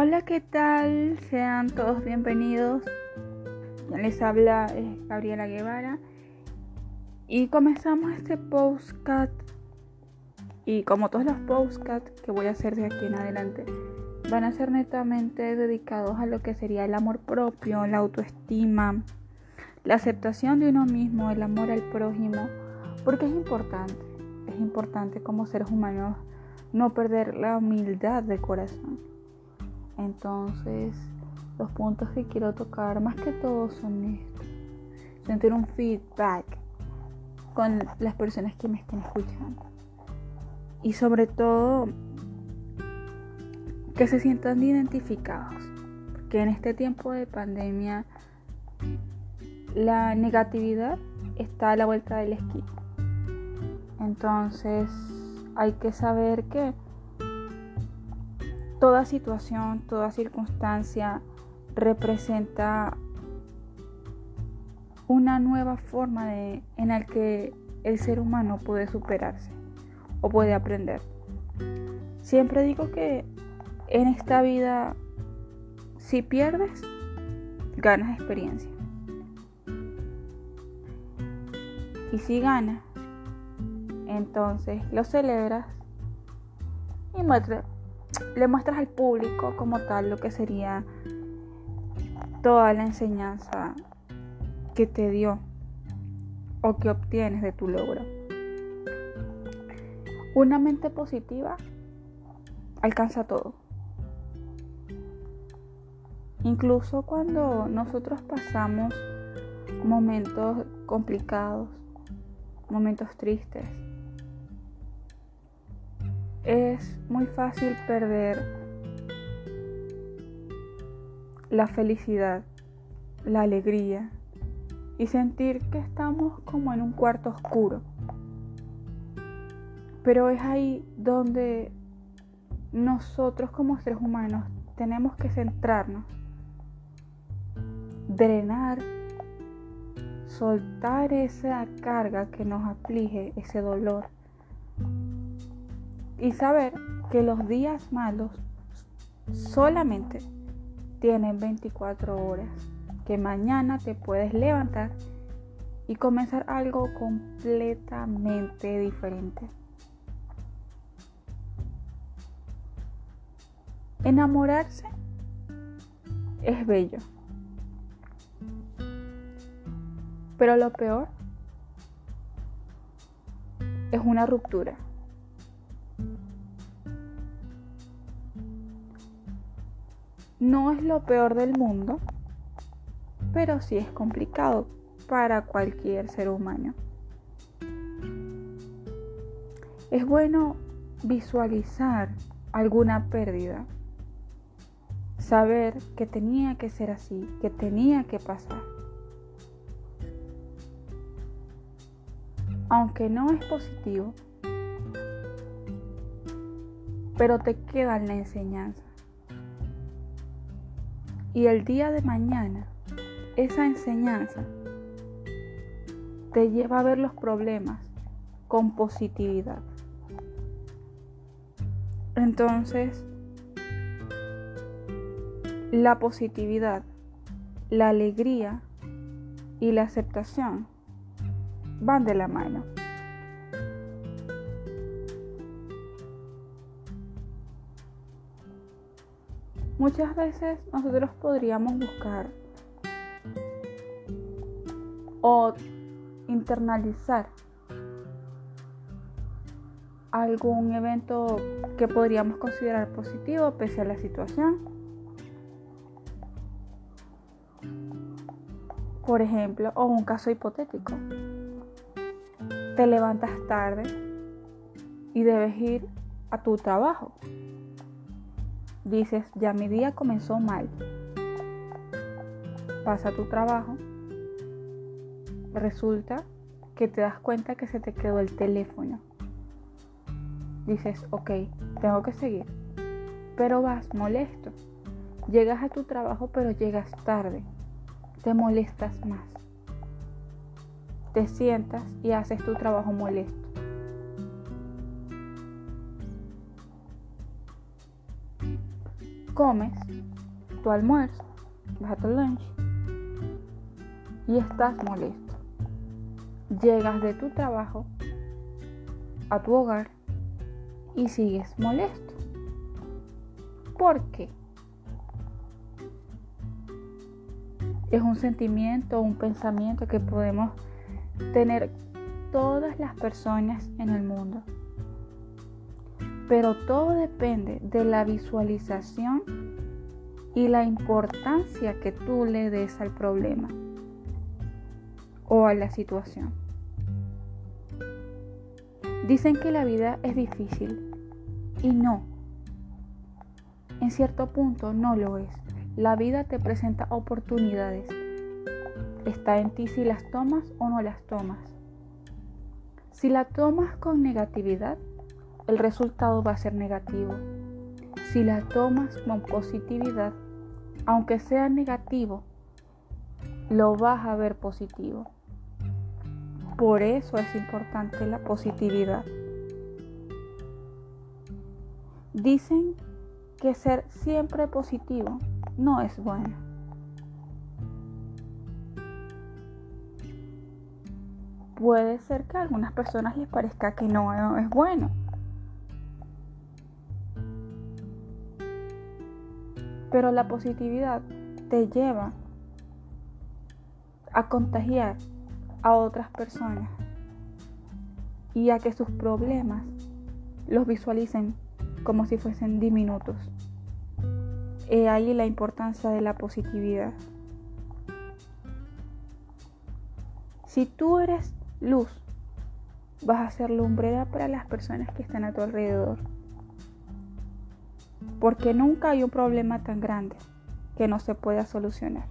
Hola, ¿qué tal? Sean todos bienvenidos. Les habla eh, Gabriela Guevara. Y comenzamos este postcat. Y como todos los postcats que voy a hacer de aquí en adelante, van a ser netamente dedicados a lo que sería el amor propio, la autoestima, la aceptación de uno mismo, el amor al prójimo, porque es importante, es importante como seres humanos no perder la humildad de corazón. Entonces, los puntos que quiero tocar más que todo son estos. Sentir un feedback con las personas que me estén escuchando. Y sobre todo, que se sientan identificados. Porque en este tiempo de pandemia, la negatividad está a la vuelta del esquí. Entonces, hay que saber que toda situación, toda circunstancia representa una nueva forma de, en la que el ser humano puede superarse o puede aprender. Siempre digo que en esta vida, si pierdes, ganas experiencia. Y si ganas, entonces lo celebras y le muestras al público como tal lo que sería toda la enseñanza que te dio o que obtienes de tu logro. Una mente positiva alcanza todo. Incluso cuando nosotros pasamos momentos complicados, momentos tristes, es muy fácil perder la felicidad, la alegría y sentir que estamos como en un cuarto oscuro. Pero es ahí donde nosotros como seres humanos tenemos que centrarnos, drenar, soltar esa carga que nos aflige, ese dolor y saber que los días malos solamente tienen 24 horas, que mañana te puedes levantar y comenzar algo completamente diferente. Enamorarse es bello, pero lo peor es una ruptura. No es lo peor del mundo, pero sí es complicado para cualquier ser humano. Es bueno visualizar alguna pérdida, saber que tenía que ser así, que tenía que pasar. Aunque no es positivo, pero te queda la enseñanza. Y el día de mañana, esa enseñanza te lleva a ver los problemas con positividad. Entonces, la positividad, la alegría y la aceptación van de la mano. Muchas veces nosotros podríamos buscar o internalizar algún evento que podríamos considerar positivo pese a la situación. Por ejemplo, o un caso hipotético. Te levantas tarde y debes ir a tu trabajo dices, ya mi día comenzó mal. Pasa tu trabajo. Resulta que te das cuenta que se te quedó el teléfono. Dices, ok, tengo que seguir. Pero vas molesto. Llegas a tu trabajo pero llegas tarde. Te molestas más. Te sientas y haces tu trabajo molesto. Comes tu almuerzo, vas a tu lunch y estás molesto. Llegas de tu trabajo a tu hogar y sigues molesto. ¿Por qué? Es un sentimiento, un pensamiento que podemos tener todas las personas en el mundo. Pero todo depende de la visualización y la importancia que tú le des al problema o a la situación. Dicen que la vida es difícil y no. En cierto punto no lo es. La vida te presenta oportunidades. Está en ti si las tomas o no las tomas. Si la tomas con negatividad, el resultado va a ser negativo. Si la tomas con positividad, aunque sea negativo, lo vas a ver positivo. Por eso es importante la positividad. Dicen que ser siempre positivo no es bueno. Puede ser que a algunas personas les parezca que no es bueno. Pero la positividad te lleva a contagiar a otras personas y a que sus problemas los visualicen como si fuesen diminutos. He ahí la importancia de la positividad. Si tú eres luz, vas a ser lumbrera para las personas que están a tu alrededor. Porque nunca hay un problema tan grande que no se pueda solucionar.